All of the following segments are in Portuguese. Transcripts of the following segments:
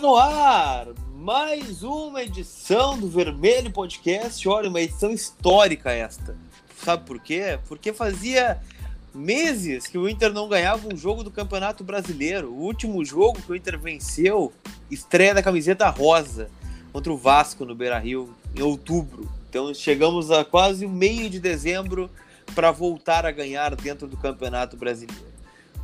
No ar mais uma edição do Vermelho Podcast. Olha, uma edição histórica esta. Sabe por quê? Porque fazia meses que o Inter não ganhava um jogo do Campeonato Brasileiro. O último jogo que o Inter venceu, estreia da camiseta rosa contra o Vasco no Beira-Rio em outubro. Então chegamos a quase o meio de dezembro para voltar a ganhar dentro do Campeonato Brasileiro.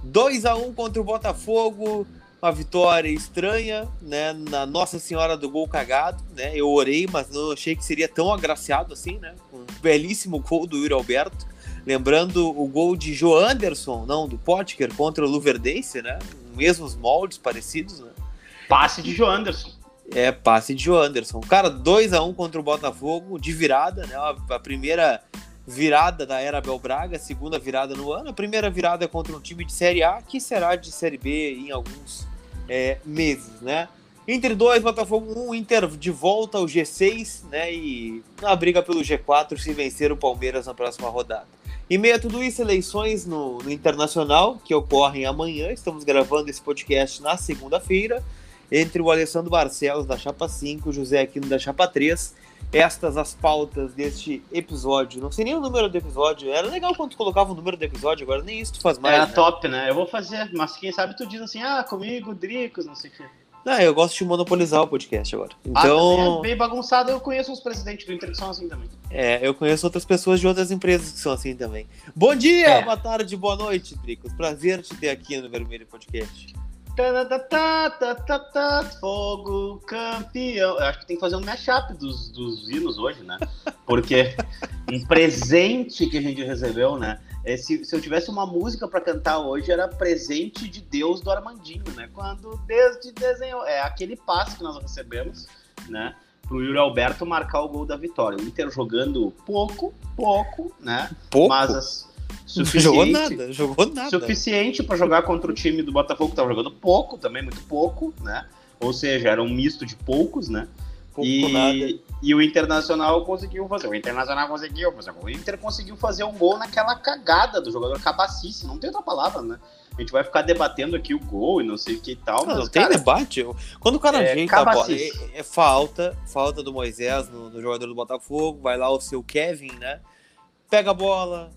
2 a 1 contra o Botafogo, uma vitória estranha, né? Na Nossa Senhora do Gol Cagado, né? Eu orei, mas não achei que seria tão agraciado assim, né? Um belíssimo gol do Yuri Alberto. Lembrando o gol de Joe Anderson, não, do Potker contra o Luverdense, né? Mesmos moldes parecidos, né? Passe de Joe Anderson. É, passe de Joe Anderson. Cara, 2 a 1 um contra o Botafogo, de virada, né? A primeira virada da era Bel Braga, segunda virada no ano, a primeira virada contra um time de Série A, que será de Série B em alguns é, meses, né? Inter 2, Botafogo 1, Inter de volta ao G6, né? E na briga pelo G4 se vencer o Palmeiras na próxima rodada. Em meio a tudo isso, eleições no, no Internacional, que ocorrem amanhã. Estamos gravando esse podcast na segunda-feira, entre o Alessandro Barcelos, da Chapa 5, o José Aquino, da Chapa 3. Estas as pautas deste episódio. Não sei nem o número do episódio. Era legal quando tu colocava o número do episódio, agora nem isso tu faz mais. Era né? top, né? Eu vou fazer, mas quem sabe tu diz assim, ah, comigo, Dricos, não sei o quê. Não, eu gosto de monopolizar o podcast agora. Ah, Então, é bem bagunçado, eu conheço uns presidentes do Inter que são assim também. é, eu conheço outras pessoas de outras empresas que são assim também. Bom dia, É. boa tarde, boa noite, Dricos. Prazer te ter aqui no Vermelho Podcast. Fogo campeão. Eu acho que tem que fazer um mashup dos, dos hinos hoje, né? Porque um presente que a gente recebeu, né? É, se, se eu tivesse uma música pra cantar hoje, era presente de Deus do Armandinho, né? Quando Deus te desenhou. É aquele passe que nós recebemos, né? Pro Yuri Alberto marcar o gol da vitória. O Inter jogando pouco, pouco, né? Pouco? Mas as, suficiente, jogou nada, jogou nada. suficiente para jogar contra o time do Botafogo, que tava jogando pouco, também muito pouco, né? Ou seja, era um misto de poucos, né? Pouco e, nada. e o Internacional conseguiu fazer. O Internacional conseguiu fazer. O Inter conseguiu fazer um gol naquela cagada do jogador cabacice. Não tem outra palavra, né? A gente vai ficar debatendo aqui o gol e não sei o que e tal. Não, mas, não tem cara, debate. Eu- Quando o cara É, ajeita a bola, é, é falta, falta do Moisés no, no jogador do Botafogo, vai lá o seu Kevin, né? Pega a bola,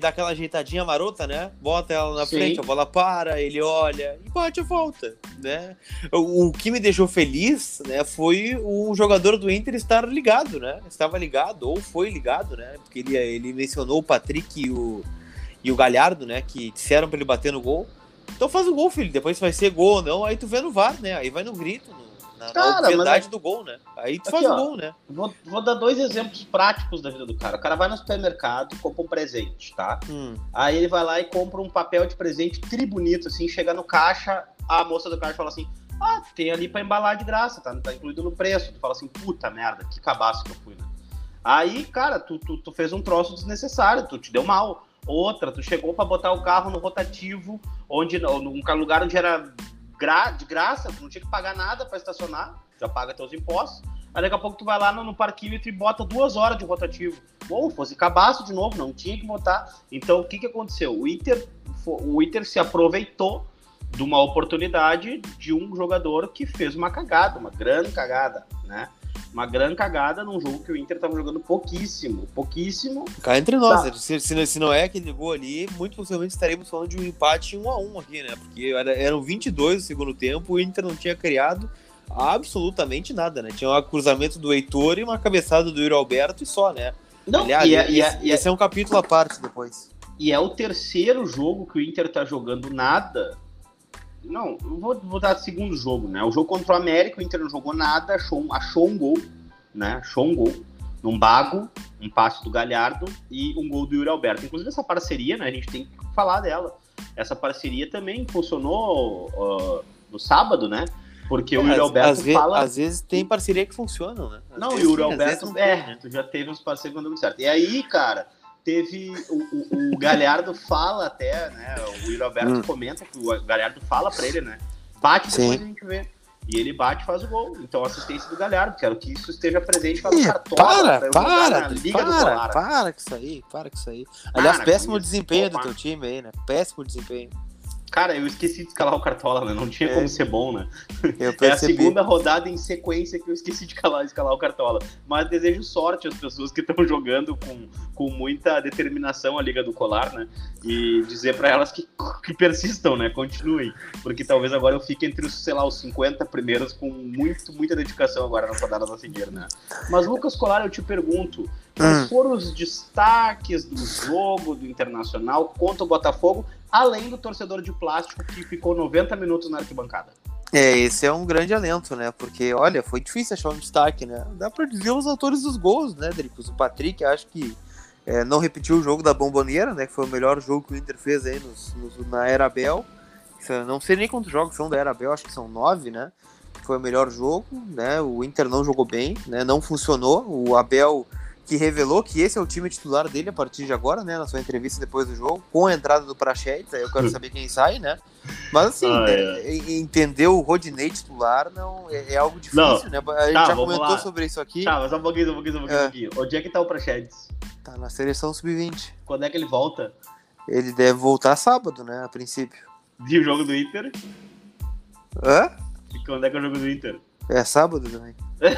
dá aquela ajeitadinha marota, né? Bota ela na Sim. frente, a bola para, ele olha e bate a volta, né? O, o que me deixou feliz, né, foi o jogador do Inter estar ligado, né? Estava ligado, ou foi ligado, né? Porque ele, ele mencionou o Patrick e o, e o Galhardo, né? Que disseram pra ele bater no gol. Então faz o gol, filho. Depois vai ser gol ou não, aí tu vê no VAR, né? Aí vai no grito, no- na, Cara, na obviedade é- do gol, né? Aí tu Aqui, faz o gol, né? Vou, vou dar dois exemplos práticos da vida do cara. O cara vai no supermercado, compra um presente, tá? Hum. Aí ele vai lá e compra um papel de presente tri bonito, assim, chega no caixa, a moça do caixa fala assim: Ah, tem ali pra embalar de graça, tá, tá incluído no preço. Tu fala assim, puta merda, que cabaço que eu fui, né? Aí, cara, tu, tu, tu fez um troço desnecessário, tu te deu mal. Outra, tu chegou pra botar o carro no rotativo, onde num lugar onde era gra- de graça, não tinha que pagar nada pra estacionar, já paga teus impostos. Aí daqui a pouco tu vai lá no, no parquímetro e bota duas horas de rotativo. Bom, fosse cabaço de novo, não tinha que botar. Então, o que, que aconteceu? O Inter, o Inter se aproveitou de uma oportunidade de um jogador que fez uma cagada, uma grande cagada, né? Uma grande cagada num jogo que o Inter estava jogando pouquíssimo, pouquíssimo. Cá entre nós, Tá. se, se, se não é aquele gol ali, muito possivelmente estaremos falando de um empate 1 a 1 aqui, né? Porque era, eram 22 no segundo tempo, o Inter não tinha criado absolutamente nada, né? Tinha um cruzamento do Heitor e uma cabeçada do Yuri Alberto e só, né? Não, Aliás, e, é, é, esse, e, é, esse é um capítulo à parte depois. e é o terceiro jogo que o Inter tá jogando nada. Não, vou, vou dar segundo jogo, né? O jogo contra o América, o Inter não jogou nada, achou, um- achou um gol, né? Achou um gol num bago, um passe do Galhardo e um gol do Yuri Alberto. Inclusive, essa parceria, né? A gente tem que falar dela. Essa parceria também funcionou ó, no sábado, né? Porque o Yuri Alberto às, fala. às vezes tem parceria que funcionam, né? Às Não, e o Yuri Alberto, não tem, é, né? tu já teve uns parceiros quando deu muito certo. E aí, cara, teve. O, o, o Galhardo fala até, né? O Yuri Alberto Hum. comenta que o Galhardo fala pra ele, né? Bate Sim. depois a gente vê. E ele bate e faz o gol. Então, assistência do Galhardo. Quero que isso esteja presente para o Cartola. para, para, Liga do para, para com isso aí, para com isso aí. Aliás, Para péssimo isso, desempenho do opa. teu time aí, né? Péssimo desempenho. Cara, eu esqueci de escalar o Cartola, né? Não tinha É. como ser bom, né? É a segunda rodada em sequência que eu esqueci de escalar, escalar o Cartola. Mas desejo sorte às pessoas que estão jogando com, com muita determinação a Liga do Colar, né? E dizer pra elas que, que persistam, né? Continuem. Porque talvez agora eu fique entre os, sei lá, os 50 primeiros com muito, muita dedicação agora nas rodadas a seguir, né? Mas, Lucas Colar, eu te pergunto, quais Hum. foram os destaques do jogo do Internacional contra o Botafogo, além do torcedor de plástico que ficou 90 minutos na arquibancada? É, esse é um grande alento, né? Porque, olha, foi difícil achar um destaque, né? Dá pra dizer os autores dos gols, né, Dricos? O Patrick, acho que é, não repetiu o jogo da Bomboneira, né? Que foi o melhor jogo que o Inter fez aí nos, nos- na Era Bel. Não sei nem quantos jogos são da Era Bel, acho que são nove, né? Foi o melhor jogo, né? O Inter não jogou bem, né? Não funcionou. O Abel que revelou que esse é o time titular dele a partir de agora, né? Na sua entrevista depois do jogo, com a entrada do Prachetes, aí eu quero saber quem sai, né? Mas assim, Ah, né, é. entender o Rodinei titular não é, é algo difícil, Não. né? A gente Tá, já comentou lá. sobre isso aqui. Tá, mas só um pouquinho, um pouquinho, um pouquinho, É. um pouquinho. Onde é que tá o Prachedes? Tá na seleção sub-20. Quando é que ele volta? Ele deve voltar sábado, né? A princípio. E o jogo do Inter? Hã? E quando é que é o jogo do Inter? É sábado também.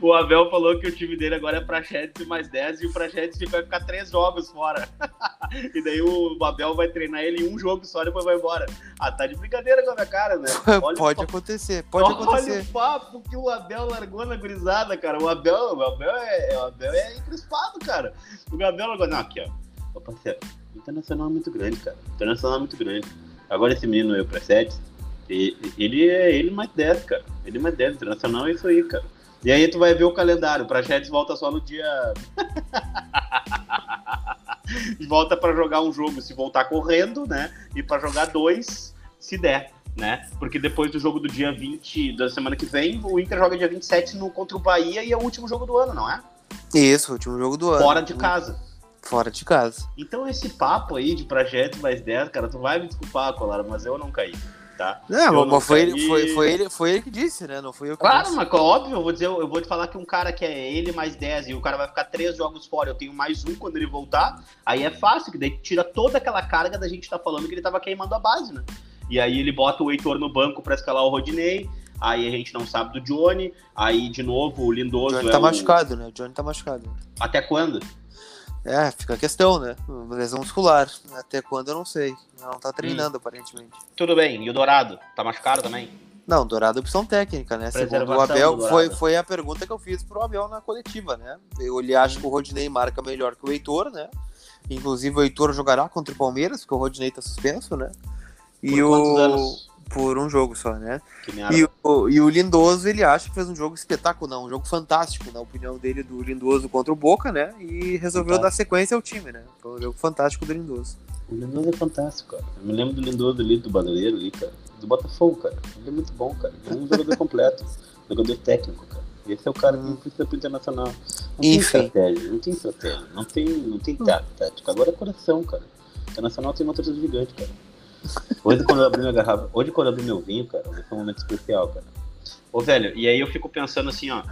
O Abel falou que o time dele agora é Prachedes mais 10 e o Prachedes vai ficar três jogos fora. e daí o Abel vai treinar ele em um jogo só e depois vai embora. Ah, tá de brincadeira com a minha cara, né? Olha pode o acontecer, pode Olha acontecer. o papo que o Abel largou na gurizada, cara. O Abel, o Abel é, o Abel é encrespado, cara. O Abel largou. Não, aqui, ó. Ô, parceiro, o Internacional é muito grande, cara. O Internacional é muito grande. Agora esse menino aí, o Presetes, ele é ele mais 10, cara. Ele mais 10. Internacional é isso aí, cara. E aí tu vai ver o calendário. O Prachetes volta só no dia. volta pra jogar um jogo se voltar correndo, né? E pra jogar dois, se der, né? Porque depois do jogo do dia 20 da semana que vem, o Inter joga dia 27 no, contra o Bahia e é o último jogo do ano, não é? Isso, último jogo do ano. Fora de casa. Fora de casa. Então esse papo aí de projeto mais 10, cara, tu vai me desculpar, Colara, mas eu não caí, tá? Não, Eu mas não foi, caí. ele, foi, foi, ele, foi ele que disse, né? Não foi eu que Claro, disse. mas óbvio, eu vou dizer, eu vou te falar que um cara que é ele mais 10 e o cara vai ficar três jogos fora, eu tenho mais um quando ele voltar, aí é fácil, que daí tira toda aquela carga da gente tá falando que ele tava queimando a base, né? E aí ele bota o Heitor no banco pra escalar o Rodinei, aí a gente não sabe do Johnny, aí de novo o O Lindoso Johnny é tá o- machucado, né? O Johnny tá machucado. Até quando? É, fica a questão, né? Lesão muscular. Até quando eu não sei. Não tá Hum. treinando, aparentemente. Tudo bem, e o Dourado? Tá machucado também? Não, Dourado é opção técnica, né? Segundo o Abel, foi, foi a pergunta que eu fiz pro Abel na coletiva, né? Eu, ele acha que o Rodinei marca melhor que o Heitor, né? Inclusive o Heitor jogará contra o Palmeiras, porque o Rodinei tá suspenso, né? Por E quantos o. Por um jogo só, né? E o, e o Lindoso, ele acha que fez um jogo espetacular, um jogo fantástico, na opinião dele, do Lindoso contra o Boca, né? E resolveu Fantástico. dar sequência ao time, né? Foi um jogo fantástico do Lindoso. O Lindoso é fantástico, cara. Eu me lembro do Lindoso ali, do Bandeira ali, cara. Do Botafogo, cara. Ele é muito bom, cara. Ele é um jogador completo. jogador técnico, cara. Esse é o cara que não precisa pro internacional. Não tem Enfim. estratégia, não tem estratégia. Não tem, não tem tá- tática. Agora é coração, cara. O internacional tem uma torcida gigante, cara. Hoje quando eu abri minha garrafa, hoje quando eu abri meu vinho, cara, hoje foi um momento especial, cara. Ô, velho, e aí eu fico pensando assim, ó,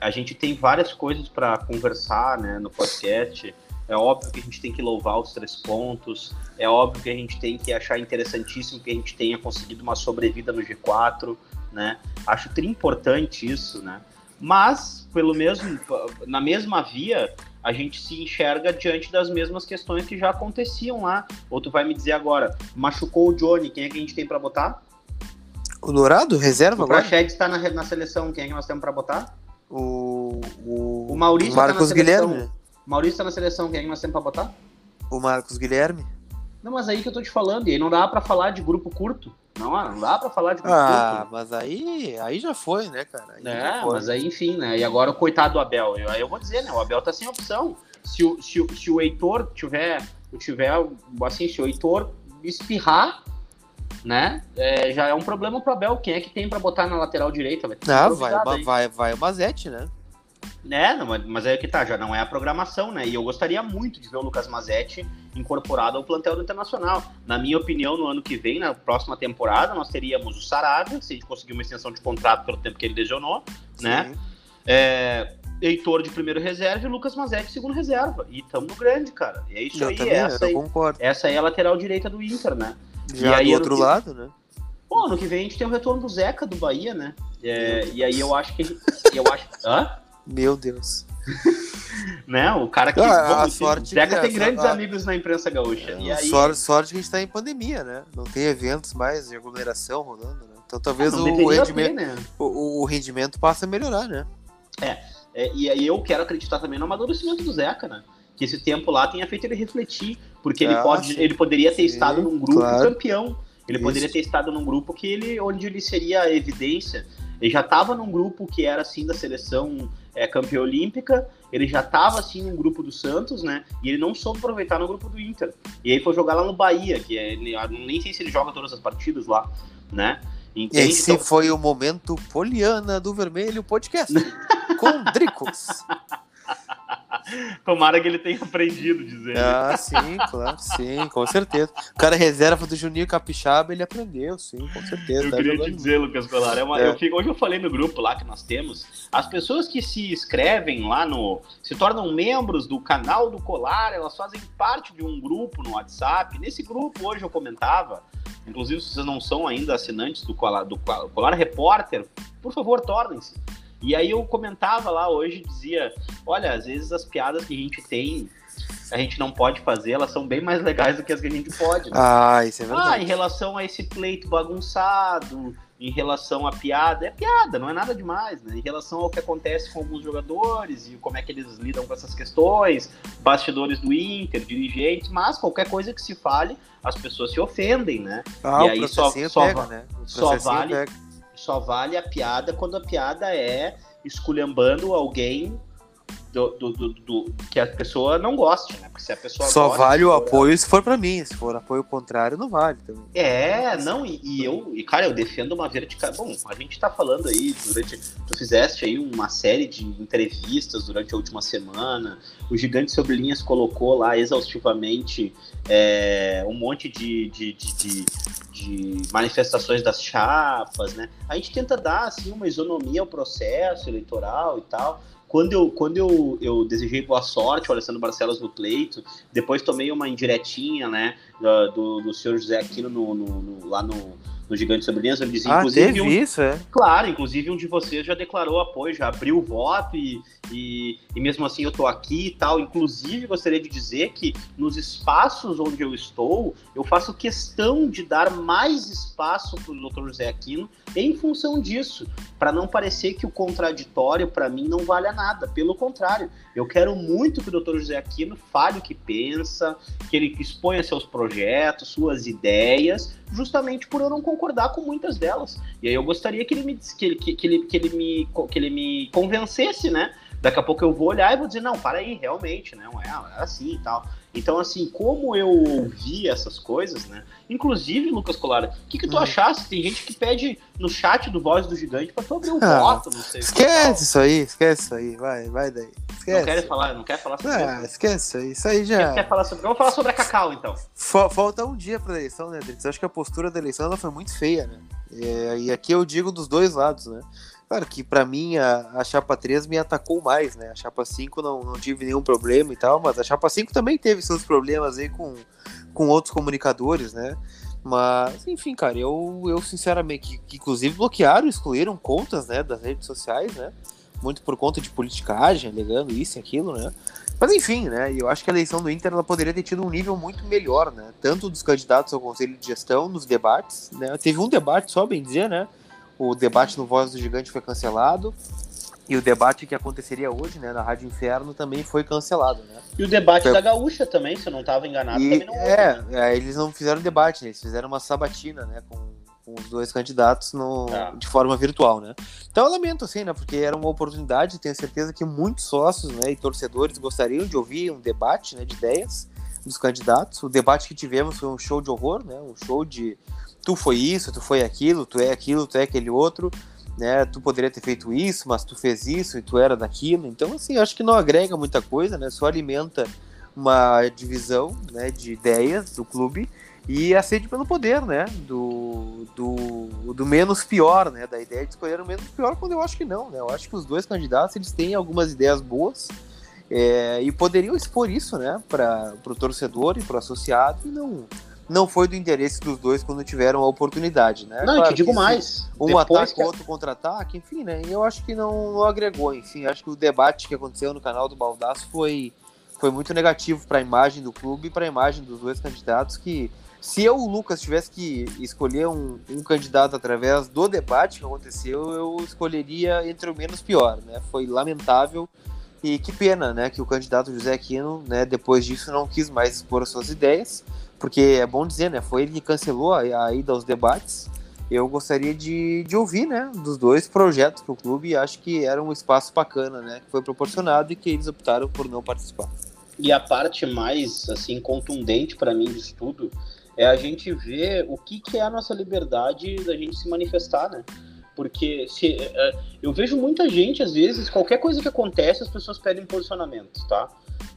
a gente tem várias coisas pra conversar, né, no podcast. É óbvio que a gente tem que louvar os três pontos. É óbvio que a gente tem que achar interessantíssimo que a gente tenha conseguido uma sobrevida no G4, né? Acho tri importante isso, né? Mas, pelo mesmo, na mesma via, a gente se enxerga diante das mesmas questões que já aconteciam lá. Ou tu vai me dizer agora, machucou o Johnny, quem é que a gente tem pra botar? O Dourado, reserva O agora? Praxedes está na, na seleção, quem é que nós temos pra botar? O, o, O Maurício tá Marcos na seleção. Guilherme. O Maurício tá na seleção, quem é que nós temos pra botar? O Marcos Guilherme. Não, mas aí que eu tô te falando, e aí não dá pra falar de grupo curto. Não, não dá pra falar de grupo Ah, mas aí, aí já foi, né, cara? Aí É, foi. mas aí, enfim, né? E agora o coitado do Abel. Eu, aí eu vou dizer, né? O Abel tá sem opção. Se o, se o, se o Heitor tiver, tiver, assim, se o Heitor espirrar, né? é, já é um problema pro Abel. Quem é que tem pra botar na lateral direita? Vai ter que Ah, vai, daí. vai, vai o Mazete, né? É, não, mas- é que tá, já não é a programação, né? E eu gostaria muito de ver o Lucas Mazetti incorporado ao plantel do Internacional. Na minha opinião, no ano que vem, na próxima temporada, nós teríamos o Sarabia, se a gente conseguir uma extensão de contrato pelo tempo que ele lesionou, né? É, Heitor de primeiro reserva e Lucas Mazek de segundo reserva. E tamo no grande, cara. E é isso Eu aí, também, essa eu aí. concordo. Essa aí é a lateral direita do Inter, né? Já aí, do outro que- lado, né? Pô, ano que vem a gente tem o retorno do Zeca do Bahia, né? É, e aí eu acho que. eu acho. Hã? Meu Deus. Né? O cara que. Ah, bom, a sorte o Zeca tem grandes a- amigos na imprensa gaúcha. E aí, sorte, sorte que a gente tá em pandemia, né? Não tem eventos mais de aglomeração rolando, né? Então talvez não o, rendimento, ter, né? o, o rendimento passe a melhorar, né? É, e aí eu quero acreditar também no amadurecimento do Zeca, né? Que esse tempo lá tenha feito ele refletir, porque ele, Ah, pode, sim. ele poderia ter Sim, estado num grupo claro. campeão. Ele Isso. poderia ter estado num grupo que ele, onde ele seria a evidência. Ele já estava num grupo que era assim da seleção é, campeã olímpica. Ele já estava assim num grupo do Santos, né? E ele não soube aproveitar no grupo do Inter. E aí foi jogar lá no Bahia, que é, nem sei se ele joga todas as partidas lá, né? Entende? Esse Então- foi o momento Poliana do Vermelho Podcast com Dricos. Tomara que ele tenha aprendido, dizer. Ah, sim, claro, sim, com certeza. O cara é reserva do Juninho Capixaba, ele aprendeu, sim, com certeza. Eu tá queria te dizer, Lucas Colar, é uma- É. eu fico- hoje eu falei no grupo lá que nós temos, as pessoas que se inscrevem lá no. se tornam membros do canal do Colar, elas fazem parte de um grupo no WhatsApp. Nesse grupo hoje eu comentava, inclusive se vocês não são ainda assinantes do Colar, do Colar Repórter, por favor, tornem-se. E aí eu comentava lá hoje, dizia, olha, às vezes as piadas que a gente tem, a gente não pode fazer, elas são bem mais legais do que as que a gente pode. né? Ah, isso é Ah, verdade. em relação a esse pleito bagunçado, em relação à piada, é piada, não é nada demais, né? Em relação ao que acontece com alguns jogadores e como é que eles lidam com essas questões, bastidores do Inter, dirigentes, mas qualquer coisa que se fale, as pessoas se ofendem, né? ah, e o aí só- só pega, né? O só vale- pega. Só vale a piada quando a piada é esculhambando alguém do, do- do- do- que a pessoa não goste, né? Porque se a pessoa Só gosta, vale o apoio se for pra mim, se for apoio contrário, não vale também. É, não, e, e eu, e cara, eu defendo uma vertical. Bom, a gente tá falando aí durante. Tu fizeste aí uma série de entrevistas durante a última semana. O Gigante Sobre Linhas colocou lá exaustivamente é, um monte de, de, de, de- de manifestações das chapas, né? A gente tenta dar assim uma isonomia ao processo eleitoral e tal. Quando eu, quando eu, eu desejei boa sorte ao Alessandro Barcelos no pleito, depois tomei uma indiretinha, né, do, do senhor José Aquino no, no- no- lá no, no Gigante ele dizia, Ah, inclusive, um, isso, é? claro, inclusive um de vocês já declarou apoio, já abriu o voto e, e, e mesmo assim eu tô aqui e tal. Inclusive, gostaria de dizer que nos espaços onde eu estou, eu faço questão de dar mais espaço para o Dr. José Aquino em função disso, para não parecer que o contraditório para mim não vale a nada. Pelo contrário, eu quero muito que o Dr. José Aquino fale o que pensa, que ele exponha seus projetos, suas ideias, justamente por eu não concordar com muitas delas. E aí eu gostaria que ele me que ele, que ele, que ele me que ele me convencesse, né? Daqui a pouco eu vou olhar e vou dizer, não, para aí, realmente, né? Não é, é assim e tal. Então, assim, como eu ouvi essas coisas, né? Inclusive, Lucas Colara, o que, que tu Hum. achasse? Tem gente que pede no chat do Voz do Gigante pra tu abrir o Ah, voto, não sei o que Esquece isso aí, esquece isso aí, vai, vai daí. tal. Não Esquece. quer falar, não quer falar sobre Ah, isso. esquece isso aí, isso aí já. quer falar sobre. Vamos falar sobre a Cacau, então. Fa- Falta um dia pra eleição, né, Drix? Acho que a postura da eleição ela foi muito feia, né? É, e aqui eu digo dos dois lados, né? Claro que pra mim a, a chapa 3 me atacou mais, né? A chapa 5 não, não tive nenhum problema e tal, mas a chapa 5 também teve seus problemas aí com, com outros comunicadores, né? Mas, enfim, cara, eu, eu sinceramente, que, que inclusive bloquearam, excluíram contas, né, das redes sociais, né? Muito por conta de politicagem, alegando isso e aquilo, né? Mas enfim, né? Eu acho que a eleição do Inter ela poderia ter tido um nível muito melhor, né? Tanto dos candidatos ao Conselho de Gestão, nos debates, né? Teve um debate só, bem dizer, né? O debate no Voz do Gigante foi cancelado. E o debate que aconteceria hoje, né, na Rádio Inferno, também foi cancelado, né? E o debate Foi- da Gaúcha também, se eu não estava enganado, E, também não houve, é, né? é, eles não fizeram debate, né? Eles fizeram uma sabatina, né? Com, com os dois candidatos no, Tá. de forma virtual, né? Então eu lamento, assim, né? Porque era uma oportunidade, tenho certeza que muitos sócios né, e torcedores gostariam de ouvir um debate né, de ideias dos candidatos. O debate que tivemos foi um show de horror, né? Um show de tu foi isso, tu foi aquilo, tu é aquilo, tu é aquele outro. Né, tu poderia ter feito isso, mas tu fez isso e tu era daquilo. Então, assim, acho que não agrega muita coisa, né? Só alimenta uma divisão né, de ideias do clube e a sede pelo poder, né? Do, do, do menos pior, né? Da ideia de escolher o menos pior, quando eu acho que não, né? Eu acho que os dois candidatos eles têm algumas ideias boas é, e poderiam expor isso, né? Para o torcedor e para o associado e não não foi do interesse dos dois quando tiveram a oportunidade, né? Não, claro eu te digo mais. Um ataque, que... outro contra-ataque, enfim, né? Eu acho que não, não agregou, enfim. Acho que o debate que aconteceu no canal do Baldaço foi, foi muito negativo para a imagem do clube e para a imagem dos dois candidatos que se eu, Lucas, tivesse que escolher um, um, candidato através do debate que aconteceu, eu escolheria entre o menos pior, né? Foi lamentável e que pena, né, que o candidato José Aquino, né, depois disso não quis mais expor as suas ideias, porque é bom dizer, né, foi ele que cancelou a, a ida aos debates. Eu gostaria de, de ouvir, né, dos dois projetos que o clube acho que era um espaço bacana, né, que foi proporcionado e que eles optaram por não participar. E a parte mais, assim, contundente para mim disso tudo é a gente ver o que, que é a nossa liberdade da gente se manifestar, né? Porque se, é, eu vejo muita gente, às vezes, qualquer coisa que acontece, as pessoas pedem posicionamento, tá?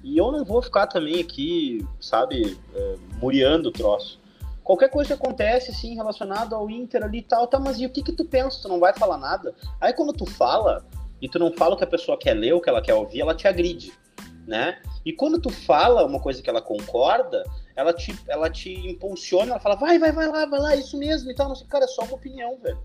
E eu não vou ficar também aqui, sabe, é, muriando o troço. Qualquer coisa que acontece, assim, relacionado ao Inter ali e tal, tá, mas e o que que tu pensa? Tu não vai falar nada? Aí quando tu fala, e tu não fala o que a pessoa quer ler, o que ela quer ouvir, ela te agride, né? E quando tu fala uma coisa que ela concorda, ela te, ela te impulsiona, ela fala, vai, vai, vai lá, vai lá, isso mesmo e tal. Não sei, cara, é só uma opinião, velho.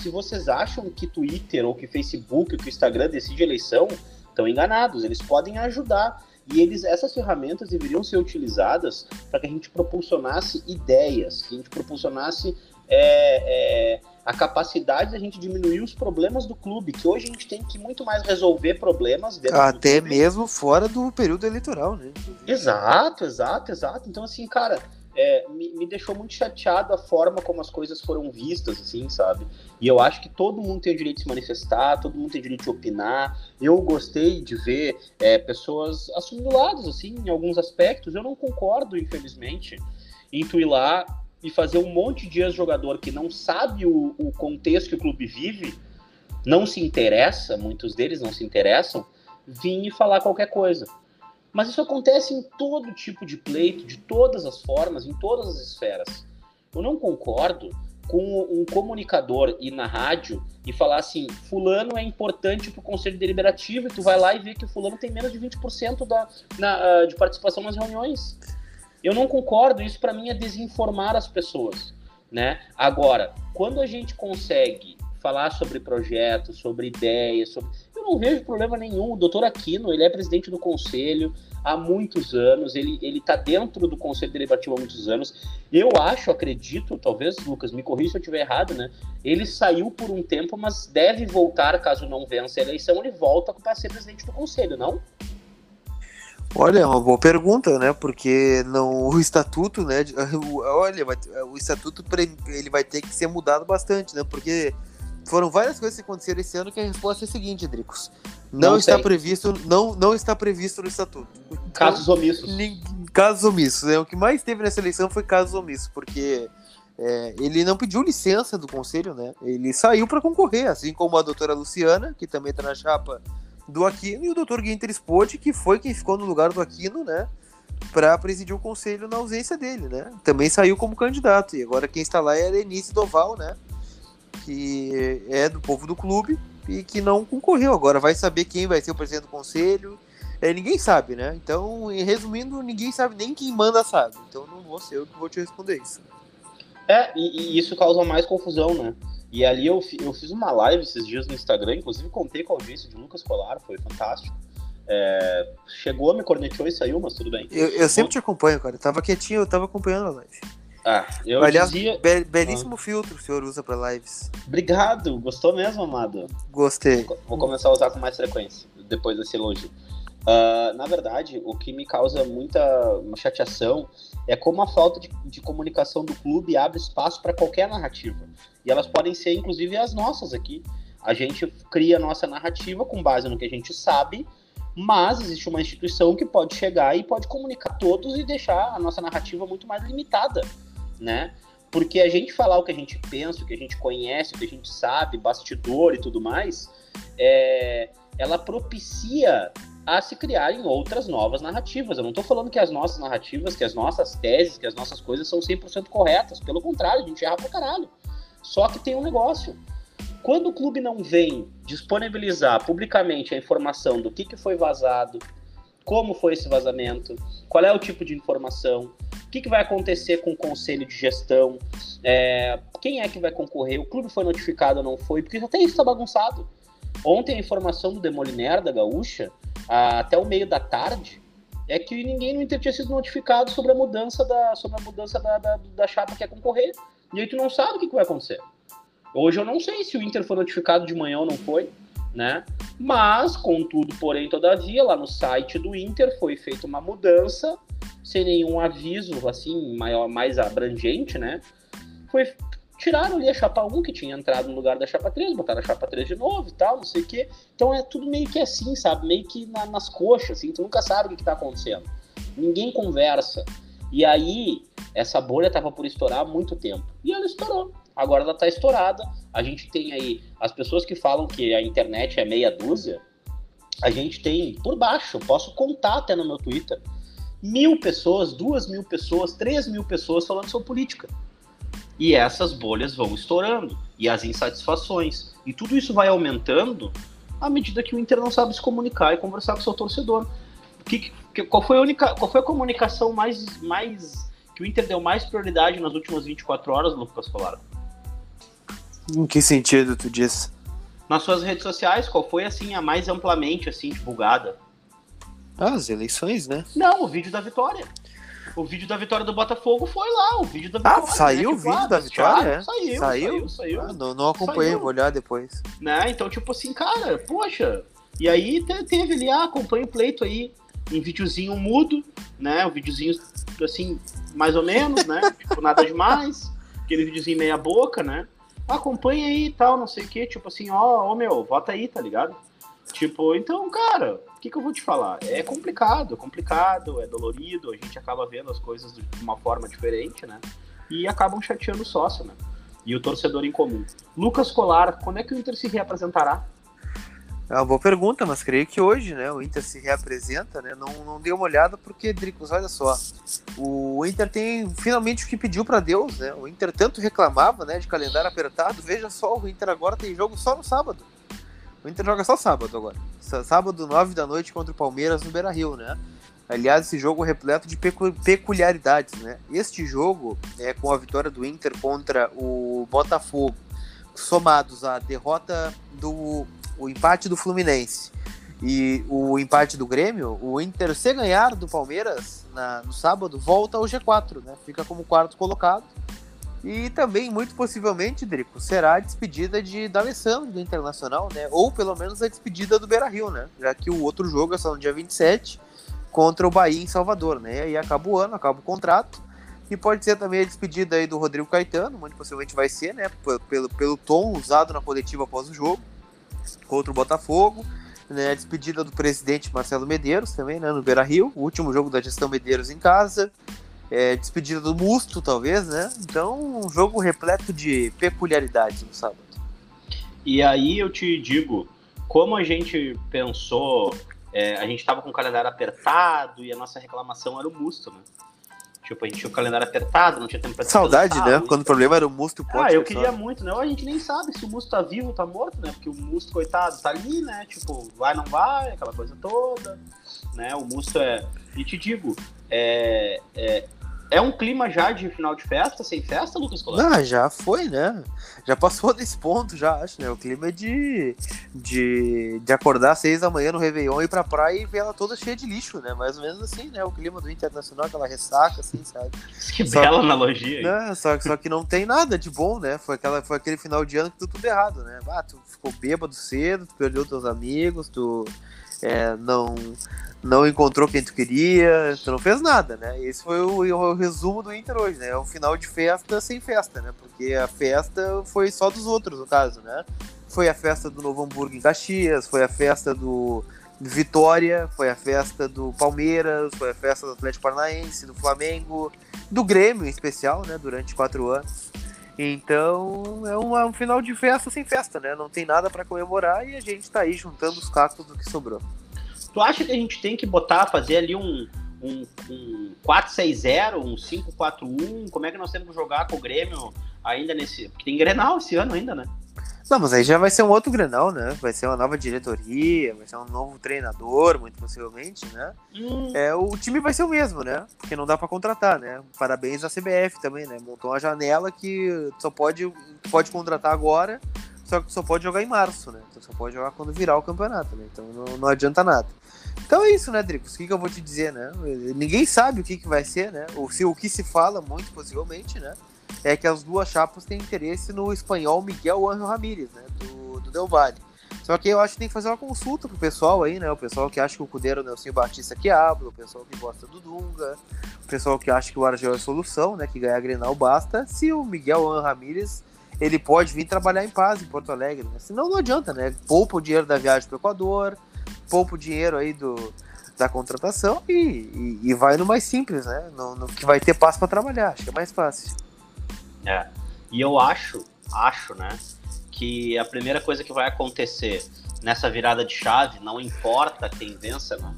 Se vocês acham que Twitter ou que Facebook ou que Instagram decide eleição, estão enganados. Eles podem ajudar. E eles, essas ferramentas deveriam ser utilizadas para que a gente propulsionasse ideias, que a gente propulsionasse é, é, a capacidade da gente diminuir os problemas do clube, que hoje a gente tem que muito mais resolver problemas Até mesmo fora do período eleitoral, né? Exato, exato, exato. Então, assim, cara, é, me, me, deixou muito chateado a forma como as coisas foram vistas, assim, sabe? E eu acho que todo mundo tem o direito de se manifestar, todo mundo tem o direito de opinar. Eu gostei de ver é, pessoas assumindo lados, assim, em alguns aspectos. Eu não concordo, infelizmente, em tu ir lá e fazer um monte de ex-jogador que não sabe o, o contexto que o clube vive, não se interessa, muitos deles não se interessam, vir e falar qualquer coisa. Mas isso acontece em todo tipo de pleito, de todas as formas, em todas as esferas. Eu não concordo com um comunicador ir na rádio e falar assim: Fulano é importante para o conselho deliberativo, e tu vai lá e vê que o Fulano tem menos de 20% da, na, uh, de participação nas reuniões. Eu não concordo, isso para mim é desinformar as pessoas, né? Agora, quando a gente consegue falar sobre projetos, sobre ideias, sobre... não vejo problema nenhum. O doutor Aquino, ele é presidente do conselho há muitos anos, ele está dentro do conselho deliberativo há muitos anos. Eu acho, acredito, talvez, Lucas, me corrija se eu estiver errado, né? Ele saiu por um tempo, mas deve voltar caso não vença a eleição, ele volta para ser presidente do conselho, não? Olha, é uma boa pergunta, né? Porque não, o estatuto, né? Olha, o estatuto ele vai ter que ser mudado bastante, né? Porque foram várias coisas que aconteceram esse ano que a resposta é a seguinte, Dricos. Não, não está sei. previsto, não, não está previsto no estatuto. Casos omissos. casos omissos. Né? O que mais teve nessa eleição foi casos omissos, porque é, ele não pediu licença do conselho, né? Ele saiu para concorrer, assim como a doutora Luciana, que também está na chapa do Aquino e o Dr. Guinter Spode, que foi quem ficou no lugar do Aquino, né? Para presidir o conselho na ausência dele, né? Também saiu como candidato. E agora quem está lá é a Denise Doval, né? Que é do povo do clube e que não concorreu. Agora vai saber quem vai ser o presidente do conselho. É, ninguém sabe, né? Então, resumindo, ninguém sabe nem quem manda sabe. Então não vou ser eu que vou te responder isso. É, e, e isso causa mais confusão, né? E ali eu, eu fiz uma live esses dias no Instagram, inclusive contei com a audiência de Lucas Colar, foi fantástico. É, chegou, me cornetou e saiu, mas tudo bem. Eu, eu sempre te acompanho, cara. Eu tava quietinho, eu tava acompanhando a live. Ah, eu Aliás, dizia... be belíssimo ah. filtro o senhor usa para lives. Obrigado, gostou mesmo, amado? Gostei. Vou começar a usar com mais frequência, depois desse elogio. Uh, na verdade, o que me causa muita chateação é como a falta de, de comunicação do clube abre espaço para qualquer narrativa. E elas podem ser, inclusive, as nossas aqui. A gente cria a nossa narrativa com base no que a gente sabe, mas existe uma instituição que pode chegar e pode comunicar todos e deixar a nossa narrativa muito mais limitada, né? Porque a gente falar o que a gente pensa, o que a gente conhece, o que a gente sabe, bastidor e tudo mais, é, ela propicia a se criarem outras novas narrativas. Eu não estou falando que as nossas narrativas, que as nossas teses, que as nossas coisas são 100% corretas. Pelo contrário, a gente erra pra caralho. Só que tem um negócio. Quando o clube não vem disponibilizar publicamente a informação do que, que foi vazado, como foi esse vazamento, qual é o tipo de informação, que, que vai acontecer com o conselho de gestão, é, quem é que vai concorrer, o clube foi notificado ou não foi, porque até isso está bagunçado. Ontem a informação do Demoliner da Gaúcha, até o meio da tarde, é que ninguém no Inter tinha sido notificado sobre a mudança da, sobre a mudança da, da, da chapa que ia concorrer. E aí tu não sabe o que, que vai acontecer. Hoje eu não sei se o Inter foi notificado de manhã ou não foi né? Mas, contudo, porém, todavia, lá no site do Inter foi feita uma mudança, sem nenhum aviso, assim, maior, mais abrangente, né? Foi, tiraram ali a chapa 1, que tinha entrado no lugar da chapa 3, botaram a chapa 3 de novo e tal, não sei o quê. Então é tudo meio que assim, sabe? Meio que na, nas coxas, assim, tu nunca sabe o que, que tá acontecendo. Ninguém conversa. E aí, essa bolha tava por estourar há muito tempo. E ela estourou agora ela está estourada. A gente tem aí as pessoas que falam que a internet é meia dúzia. A gente tem por baixo, posso contar até no meu Twitter, mil pessoas, duas mil pessoas, três mil pessoas falando sobre política. E essas bolhas vão estourando, e as insatisfações. E tudo isso vai aumentando à medida que o Inter não sabe se comunicar e conversar com o seu torcedor. Que, que, qual, foi a única, qual foi a comunicação mais, mais que o Inter deu mais prioridade nas últimas 24 horas, Lucas Colara? Em que sentido tu diz? Nas suas redes sociais, qual foi assim a mais amplamente assim divulgada? Ah, as eleições, né? Não, o vídeo da vitória. O vídeo da vitória do Botafogo foi lá, o vídeo da ah, vitória. Ah, saiu né? o vídeo da vitória? É? Saiu, saiu, saiu. saiu. Ah, não, não acompanhei, saiu. vou olhar depois. Né? Então, tipo assim, cara, poxa. E aí teve ali, ah, acompanha o pleito aí, em videozinho mudo, né? Um videozinho assim, mais ou menos, né? tipo, nada demais. Aquele videozinho meia boca, né? acompanha aí e tal, não sei o que, tipo assim, ó, ó, meu, vota aí, tá ligado? Tipo, então, cara, que, que eu vou te falar? É complicado, é complicado, é dolorido, a gente acaba vendo as coisas de uma forma diferente, né? E acabam chateando o sócio, né? E o torcedor em comum. Lucas Colar, quando é que o Inter se reapresentará? É uma boa pergunta, mas creio que hoje, né, o Inter se reapresenta, né? Não, não dei uma olhada porque, Dricos, olha só, o Inter tem finalmente o que pediu para Deus, né? O Inter tanto reclamava, né, de calendário apertado. Veja só, o Inter agora tem jogo só no sábado. O Inter joga só sábado agora. Sábado, nove da noite contra o Palmeiras no Beira-Rio, né? Aliás, esse jogo repleto de peculiaridades, né? Este jogo, é, com a vitória do Inter contra o Botafogo, somados à derrota do o empate do Fluminense e o empate do Grêmio, o Inter, se ganhar do Palmeiras na, no sábado, volta ao G4, né? Fica como quarto colocado. E também, muito possivelmente, Drico, será a despedida de D'Alessandro do Internacional, né? Ou pelo menos a despedida do Beira Rio, né? Já que o outro jogo é só no dia 27 contra o Bahia em Salvador, né? E aí acaba o ano, acaba o contrato. E pode ser também a despedida aí do Rodrigo Caetano, muito possivelmente vai ser, né? Pelo, pelo tom usado na coletiva após o jogo contra o Botafogo. Né, a despedida do presidente Marcelo Medeiros também, né, no Beira Rio, o último jogo da gestão Medeiros em casa. É, despedida do Musto, talvez, né? Então, um jogo repleto de peculiaridades no sábado. E aí eu te digo, como a gente pensou, é, a gente estava com o calendário apertado e a nossa reclamação era o Musto, né? Tipo, a gente tinha o calendário apertado, não tinha tempo pra Saudade, né? Quando o problema era o Musto e o Ah, eu queria muito, né? A gente nem sabe se o Musto tá vivo ou tá morto, né? Porque o Musto, coitado, tá ali, né? Tipo, vai, não vai, aquela coisa toda, né? O Musto é... E te digo, é, é, é um clima já de final de festa, sem festa, Lucas Colar? Ah, já foi, né? Já passou desse ponto, já acho, né? O clima é de, de, de acordar às seis da manhã no Réveillon, ir pra praia e ver ela toda cheia de lixo, né? Mais ou menos assim, né? O clima do Internacional, aquela ressaca, assim, sabe? Que só bela que, analogia. Né? Só, só que não tem nada de bom, né? Foi, aquela, foi aquele final de ano que deu tudo errado, né? Ah, tu ficou bêbado cedo, tu perdeu teus amigos, tu é, não não encontrou quem tu queria, tu não fez nada, né? Esse foi o, o, resumo do Inter hoje, né? É um final de festa sem festa, né? Porque a festa foi só dos outros, no caso, né? Foi a festa do Novo Hamburgo em Caxias, foi a festa do Vitória, foi a festa do Palmeiras, foi a festa do Atlético Paranaense, do Flamengo, do Grêmio em especial, né? Durante quatro anos. Então é um, um final de festa sem festa, né? Não tem nada para comemorar e a gente tá aí juntando os cacos do que sobrou Tu acha que a gente tem que botar, fazer ali um, um, um 4-6-0, um 5-4-1? Como é que nós temos que jogar com o Grêmio ainda nesse. Porque tem Grenal esse ano ainda, né? Não, mas aí já vai ser um outro Grenal, né? Vai ser uma nova diretoria, vai ser um novo treinador, muito possivelmente, né? Hum. É, o time vai ser o mesmo, né? Porque não dá para contratar, né? Parabéns à CBF também, né? Montou uma janela que só pode, pode contratar agora, só que só pode jogar em março, né? Então só pode jogar quando virar o campeonato, né? Então não, não adianta nada. Então é isso, né, Dricos? O que, que, eu vou te dizer, né? Ninguém sabe o que, que vai ser, né? Ou se o que se fala, muito possivelmente, né? É que as duas chapas têm interesse no espanhol Miguel Angel Ramírez, né, do, do Del Valle. Só que eu acho que tem que fazer uma consulta pro pessoal aí, né? O pessoal que acha que o Cudeiro é o Nelson Batista que abre, o pessoal que gosta do Dunga, o pessoal que acha que o Argel é a solução, né? Que ganhar Grenal basta. Se o Miguel Angel Ramírez ele pode vir trabalhar em paz em Porto Alegre, né? Senão não adianta, né? Poupa o dinheiro da viagem pro Equador, poupa o dinheiro aí do, da contratação e, e, e vai no mais simples, né? No, no que vai ter paz para trabalhar, acho que é mais fácil. É. E eu acho, acho, né, que a primeira coisa que vai acontecer nessa virada de chave, não importa quem vença, né?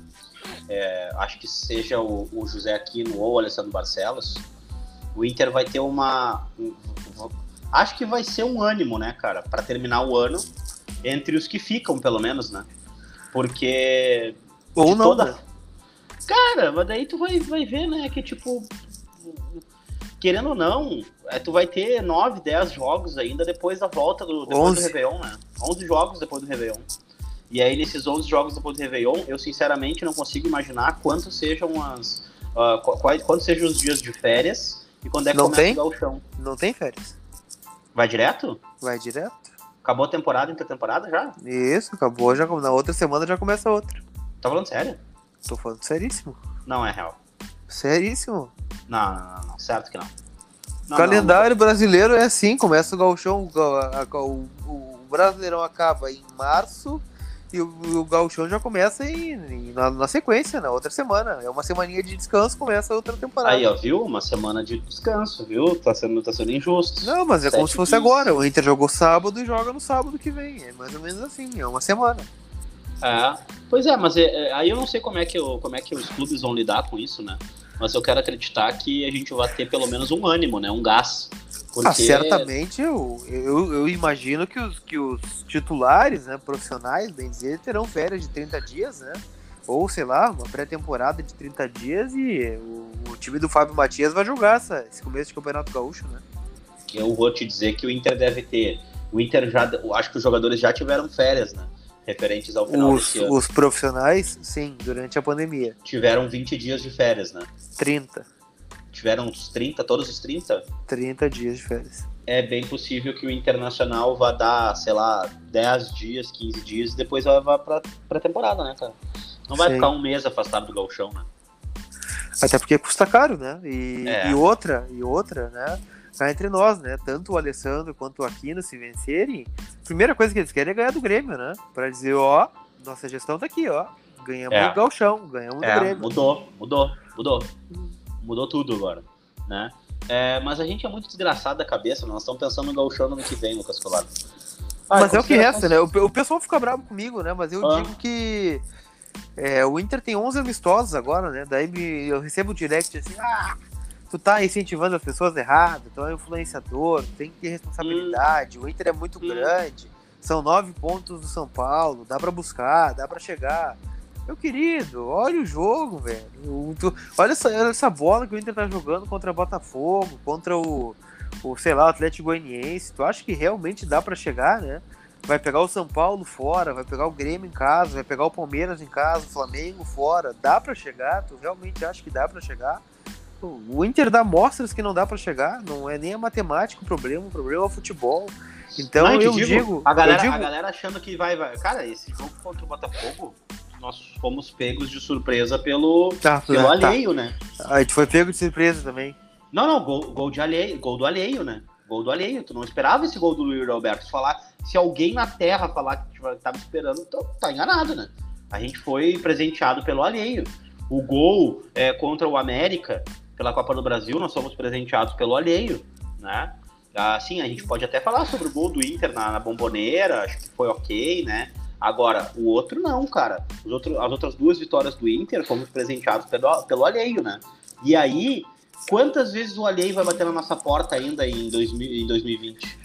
É, acho que seja o, o, José Aquino ou o Alessandro Barcelos, o Inter vai ter uma. Um, acho que vai ser um ânimo, né, cara, para terminar o ano entre os que ficam, pelo menos, né? Porque. Ou não. Toda... Né? Cara, mas daí tu vai, vai ver, né, que tipo querendo ou não, é, tu vai ter 9, 10 jogos ainda depois da volta do, depois do Réveillon, né? 11 jogos depois do Réveillon. E aí, nesses 11 jogos depois do Réveillon, eu sinceramente não consigo imaginar quantos sejam as. Uh, quais, quantos sejam os dias de férias e quando é que não começa tem? o gauchão. Não tem férias. Vai direto? Vai direto. Acabou a temporada, intertemporada já? Isso, acabou. Já, na outra semana já começa outra. Tá falando sério? Tô falando seríssimo. Não é real. Seríssimo. Não, não, não, não. certo que não. não calendário não, brasileiro é assim, começa o gauchão, o, o, o, Brasileirão acaba em março e o, o gauchão já começa em, em, na, na, sequência, na outra semana. É uma semaninha de descanso, começa a outra temporada. Aí, ó, viu? Uma semana de descanso, viu? Tá sendo, tá sendo injusto. Não, mas é como se fosse agora. O Inter jogou sábado e joga no sábado que vem. É mais ou menos assim, é uma semana. É, pois é, mas é, é, aí eu não sei como é, que eu, como é que os clubes vão lidar com isso, né? Mas eu quero acreditar que a gente vai ter pelo menos um ânimo, né? Um gás. Porque... Ah, certamente eu, eu, eu, imagino que os, que os titulares, né, profissionais, bem dizer, terão férias de 30 dias, né? Ou, sei lá, uma pré-temporada de 30 dias e o, o, time do Fábio Matias vai jogar essa, esse começo de Campeonato Gaúcho, né? Eu vou te dizer que o Inter deve ter. O Inter já. Acho que os jogadores já tiveram férias, né? Referentes ao final os, desse ano. Os profissionais, sim, durante a pandemia. Tiveram 20 dias de férias, né? 30. Tiveram uns 30, todos os 30? 30 dias de férias. É bem possível que o Internacional vá dar, sei lá, 10 dias, 15 dias e depois vá pra, pra temporada, né, cara? Não vai sim. ficar um mês afastado do galchão, né? Até porque custa caro, né? E, é. e outra, e outra, né? Cá entre nós, né? Tanto o Alessandro quanto o Aquino se vencerem, a primeira coisa que eles querem é ganhar do Grêmio, né? Pra dizer, ó, nossa gestão tá aqui, ó. Ganhamos é. do Galchão, ganhamos é, do Grêmio. Mudou, mudou, mudou. Mudou tudo agora, né? É, mas a gente é muito desgraçado da cabeça, nós estamos pensando no Galchão no ano que vem, Lucas Colado. Ah, mas é o que resta, né? O, o, pessoal fica bravo comigo, né? Mas eu ah. digo que é, o Inter tem 11 amistosos agora, né? Daí me, eu recebo o direct assim, ah, tu tá incentivando as pessoas erradas, tu é um influenciador, tem que ter responsabilidade, hum. o Inter é muito hum. grande, são nove pontos do São Paulo, dá para buscar, dá para chegar. Meu querido, olha o jogo, velho. olha, essa, olha essa bola que o Inter tá jogando contra o Botafogo, contra o, o sei lá, o Atlético Goianiense. Tu acha que realmente dá para chegar, né? Vai pegar o São Paulo fora, vai pegar o Grêmio em casa, vai pegar o Palmeiras em casa, o Flamengo fora. Dá para chegar? Tu realmente acha que dá para chegar? O Inter dá mostras que não dá para chegar, não é nem a matemática o problema, o problema é o futebol. Então não, eu, digo, digo, a galera, digo... a galera achando que vai, vai. Cara, esse jogo contra o Botafogo, nós fomos pegos de surpresa pelo, tá, pelo tá. alheio, né? A gente foi pego de surpresa também. Não, não, gol, gol de alheio, gol do alheio, né? Gol do alheio. Tu não esperava esse gol do Luiz Alberto. Se falar, se alguém na Terra falar que tava esperando, então tá enganado, né? A gente foi presenteado pelo alheio. O gol é, contra o América, pela Copa do Brasil, nós somos presenteados pelo alheio, né? Assim, a gente pode até falar sobre o gol do Inter na, na bomboneira, acho que foi ok, né? Agora, o outro não, cara. Os outro, as outras duas vitórias do Inter fomos presenteados pelo, pelo alheio, né? E aí, quantas vezes o alheio vai bater na nossa porta ainda em, 2000, em 2020?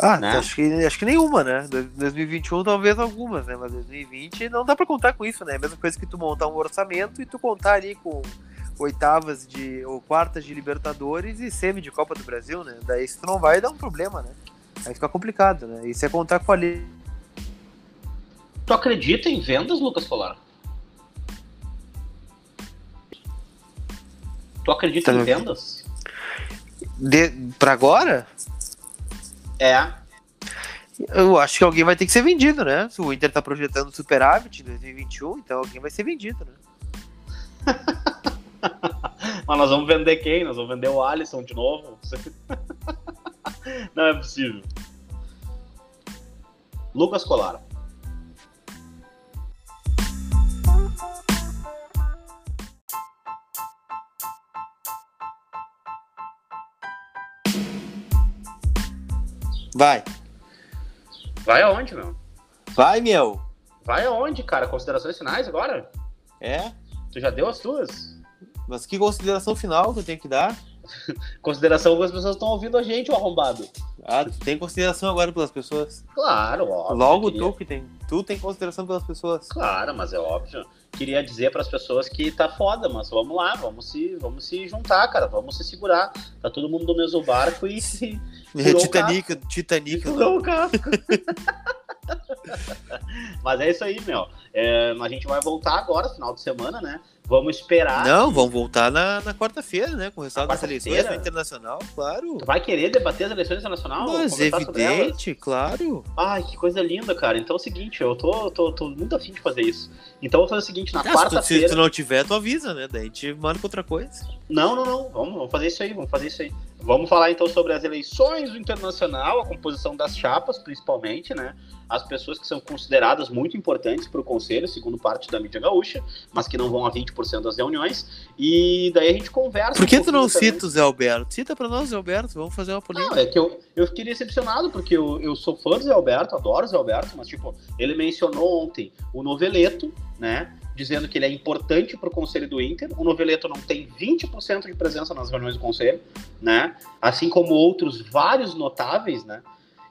Ah, né? acho, que, acho que nenhuma, né? 2021 talvez algumas, né? Mas 2020 não dá pra contar com isso, né? É a mesma coisa que tu montar um orçamento e tu contar ali com oitavas de ou quartas de Libertadores e semi de Copa do Brasil, né? Daí isso não vai dar um problema, né? Aí fica complicado, né? Isso é contar com a lei. Tu acredita em vendas, Lucas Polar? Tu acredita tá em vendas? De, pra agora? É. Eu acho que alguém vai ter que ser vendido, né? Se o Inter tá projetando superávit em 2021, então alguém vai ser vendido, né? Mas nós vamos vender quem? Nós vamos vender o Alisson de novo? Não é possível. Lucas Colara. Vai. Vai aonde, meu? Vai, meu. Vai aonde, cara? Considerações finais agora? É? Tu já deu as tuas? Mas que consideração final que eu tenho que dar? consideração que as pessoas estão ouvindo a gente, o arrombado. Ah, tu tem consideração agora pelas pessoas? Claro, óbvio. Logo tu que tem. Tu tem consideração pelas pessoas. Claro, mas é óbvio. Queria dizer para as pessoas que tá foda, mas vamos lá, vamos se, vamos se juntar, cara, vamos se segurar. Tá todo mundo no mesmo barco e se. Titanic, Titanic. O casco. mas é isso aí, meu. É, a gente vai voltar agora, final de semana, né? Vamos esperar. Não, vamos voltar na, na quarta-feira, né? Com o resultado das eleições na internacional, claro. Tu vai querer debater as eleições internacionais? Mas evidente, claro. Ai, que coisa linda, cara. Então é o seguinte, eu tô, tô, tô muito afim de fazer isso. Então eu vou fazer o seguinte, na ah, quarta-feira. Se tu não tiver, tu avisa, né? Daí a gente manda outra coisa. Não, não, não. Vamos, vamos fazer isso aí, vamos fazer isso aí. Vamos falar então sobre as eleições do internacional, a composição das chapas, principalmente, né? As pessoas que são consideradas muito importantes para o conselho, segundo parte da mídia gaúcha, mas que não vão a 20% das reuniões. E daí a gente conversa. Por que um tu não cita o Zé Alberto? Cita para nós, Zé Alberto, vamos fazer uma política. Não, é que eu, eu fiquei decepcionado, porque eu, eu sou fã do Zé Alberto, adoro o Zé Alberto, mas, tipo, ele mencionou ontem o noveleto, né? Dizendo que ele é importante para o conselho do Inter. O Noveleto não tem 20% de presença nas reuniões do conselho, né? Assim como outros vários notáveis, né?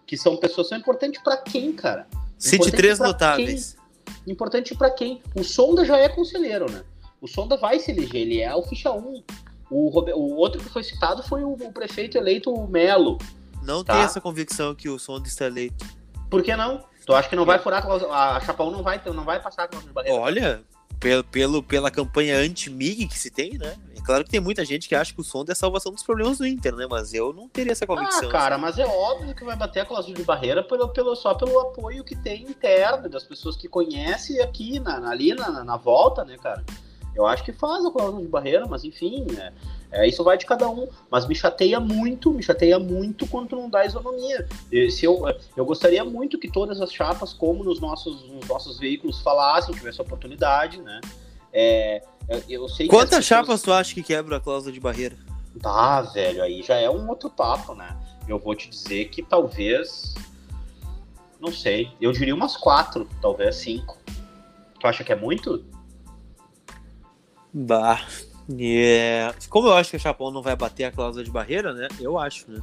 Que são pessoas são importantes para quem, cara? Cite três notáveis. Quem? Importante para quem? O Sonda já é conselheiro, né? O Sonda vai se eleger, ele é o ficha 1. O, o outro que foi citado foi o, o prefeito eleito o Melo. Não tá? tem essa convicção que o Sonda está eleito. Por que não? Tu acha que não vai furar a, a Chapão não vai, não vai passar a de barreira? Olha, pelo, pelo, pela campanha anti-MIG que se tem, né? É claro que tem muita gente que acha que o som é a salvação dos problemas do Inter, né? Mas eu não teria essa convicção. Ah, cara, assim. mas é óbvio que vai bater a cláusula de barreira pelo, pelo, só pelo apoio que tem interno das pessoas que conhecem aqui, na, ali na, na volta, né, cara? Eu acho que faz a cláusula de barreira, mas enfim, né? É, isso vai de cada um, mas me chateia muito, me chateia muito quando não dá isonomia. Se eu, eu gostaria muito que todas as chapas, como nos nossos, nos nossos veículos, falassem, tivesse oportunidade, né? É, eu sei Quantas pessoas... chapas tu acha que quebra a cláusula de barreira? Tá, velho, aí já é um outro papo, né? Eu vou te dizer que talvez. Não sei. Eu diria umas quatro, talvez cinco. Tu acha que é muito? Bah, Yeah. Como eu acho que o Japão não vai bater a cláusula de barreira, né? Eu acho, né?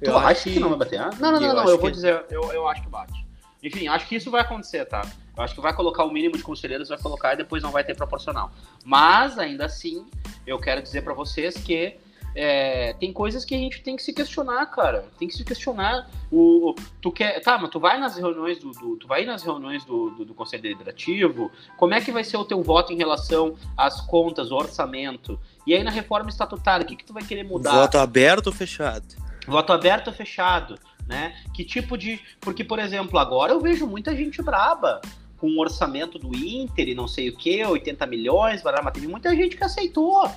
Eu tu acha que... que... não vai bater? Ah, não, não, não, eu não, eu vou que... dizer, eu, eu acho que bate. Enfim, acho que isso vai acontecer, tá? Eu acho que vai colocar o mínimo de conselheiros, vai colocar e depois não vai ter proporcional. Mas, ainda assim, eu quero dizer para vocês que é, tem coisas que a gente tem que se questionar, cara. Tem que se questionar. O, tu quer, tá, mas tu vai nas reuniões do, do tu vai nas reuniões do, do, do, Conselho Deliberativo. Como é que vai ser o teu voto em relação às contas, o orçamento? E aí na reforma estatutária, o que, que tu vai querer mudar? Voto aberto ou fechado? Voto aberto ou fechado, né? Que tipo de, porque por exemplo agora eu vejo muita gente braba com o orçamento do Inter e não sei o que, 80 milhões, mas teve muita gente que aceitou.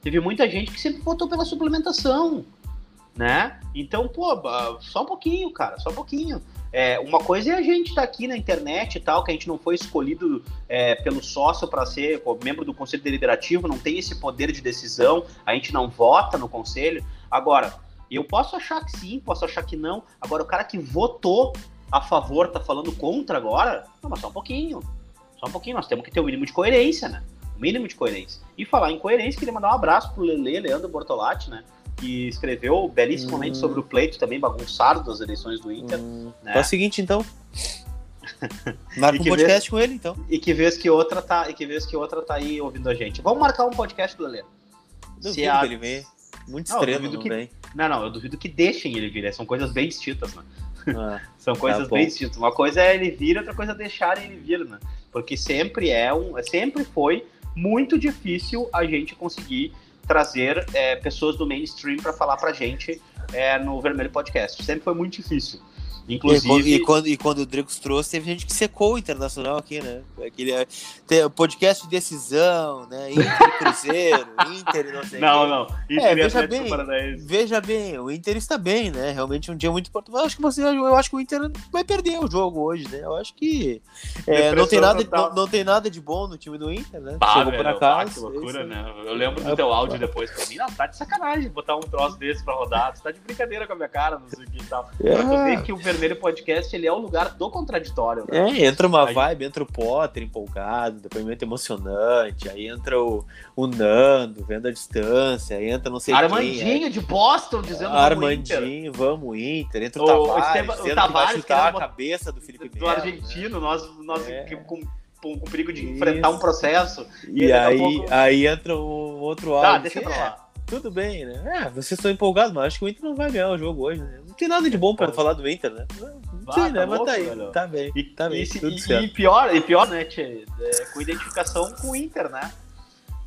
Teve muita gente que sempre votou pela suplementação, né? Então, pô, só um pouquinho, cara, só um pouquinho. É, uma coisa é a gente estar tá aqui na internet e tal, que a gente não foi escolhido é, pelo sócio para ser membro do conselho deliberativo, não tem esse poder de decisão, a gente não vota no conselho. Agora, eu posso achar que sim, posso achar que não. Agora, o cara que votou a favor tá falando contra agora? Não, mas só um pouquinho. Só um pouquinho, nós temos que ter o um mínimo de coerência, né? O mínimo de coerência. E falar em coerência, queria mandar um abraço pro Lele, Leandro Bortolatti, né? Que escreveu belíssimamente hum. sobre o pleito também bagunçado das eleições do Inter. Hum. Né? É o seguinte, então. Marca um podcast vez, com ele, então. E que vez que outra tá, e que vez que outra tá aí ouvindo a gente. Vamos marcar um podcast do Lele. Duvido a... que ele vem. Muito não, extremo, não, que... Não, não, eu duvido que deixem ele vir. São coisas bem distintas, né? Ah, São coisas tá bem distintas. Uma coisa é ele vir, outra coisa é deixarem ele vir, né? Porque sempre é um. Sempre foi muito difícil a gente conseguir trazer é, pessoas do mainstream para falar pra gente é, no Vermelho Podcast. Sempre foi muito difícil. Inclusive. E, quando, e quando o Dricos trouxe, teve gente que secou o internacional aqui, né? Aquele tem, podcast de decisão, né? Inter Cruzeiro, Inter não sei. Não, não. Inter é, veja bem, veja bem, o Inter está bem, né? Realmente um dia muito importante. Eu acho que você, eu acho que o Inter vai perder o jogo hoje, né? Eu acho que é, não, tem nada, não, não, tem nada de bom no time do Inter, né? Bah, Chegou por acaso. que loucura, né? Eu lembro do teu áudio depois pra mim, não, tá de sacanagem botar um troço desse pra rodar. Você tá de brincadeira com a minha cara, não sei o que e tal. É. Pra tu ver que o Vermelho Podcast ele é o lugar do contraditório. Né? É, entra uma vibe, entra o Potter empolgado, depoimento emocionante, aí entra o, o Nando, vendo a distância, aí entra não sei Armandinho quem. Armandinho de Boston dizendo Armandinho, vamos Inter. Entra o, o Tavares, o Tavares vai chutar a cabeça do Felipe Do Melo, argentino, né? nós, nós é. com, com, com perigo de enfrentar um processo. E, e aí, pouco... aí entra um outro áudio. Tá, deixa pra lá. É, tudo bem, né? É, vocês estão empolgados, mas acho que o Inter não vai ganhar o jogo hoje, né? Não tem nada de bom pra falar do Inter, né? Não sei, né? Tá mas tá aí. Velho. Tá bem. E, tá bem. E, e, e, pior, e pior, né, Tchê? É, com identificação com o Inter, né?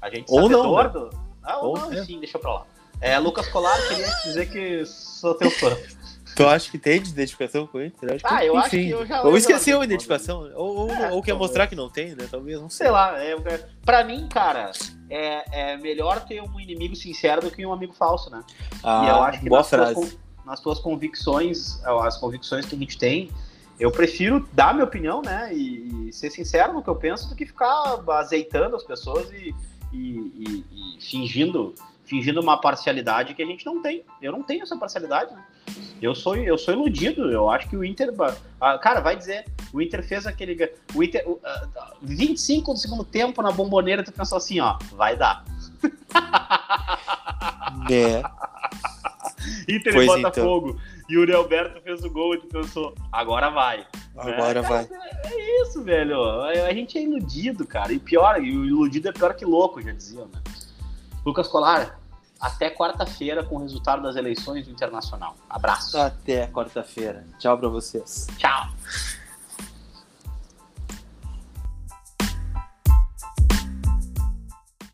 A gente ou não, né? Ah, ou, ou não, é. sim, deixa pra lá. É, Lucas Colar, queria dizer que sou teu fã. Tu acha que tem de identificação com o Inter? Acho ah, que, eu enfim. acho que eu já. Ou esqueceu a identificação. Ou, ou, é, ou quer mostrar que não tem, né? Talvez, não sei. Sei lá. É, pra mim, cara, é, é melhor ter um inimigo sincero do que um amigo falso, né? Ah, e eu acho que boa frase. Tuas, nas tuas convicções, as convicções que a gente tem, eu prefiro dar minha opinião, né? E, e, ser sincero no que eu penso do que ficar azeitando as pessoas e, e, e fingindo fingindo uma parcialidade que a gente não tem. Eu não tenho essa parcialidade, né? Eu sou, eu sou iludido. Eu acho que o Inter. Cara, vai dizer. O Inter fez aquele. O Inter. Uh, 25 do segundo tempo na bomboneira, tu pensou assim, ó, vai dar. É. Inter pois e Botafogo. Então. E o Uri Alberto fez o gol e tu pensou, agora vai. Agora é, vai. É, é, isso, velho. A gente é iludido, cara. E pior, o iludido é pior que louco, já diziam, né? Lucas Colar, até quarta-feira com o resultado das eleições do Internacional. Abraço. Até quarta-feira. Tchau para vocês. Tchau.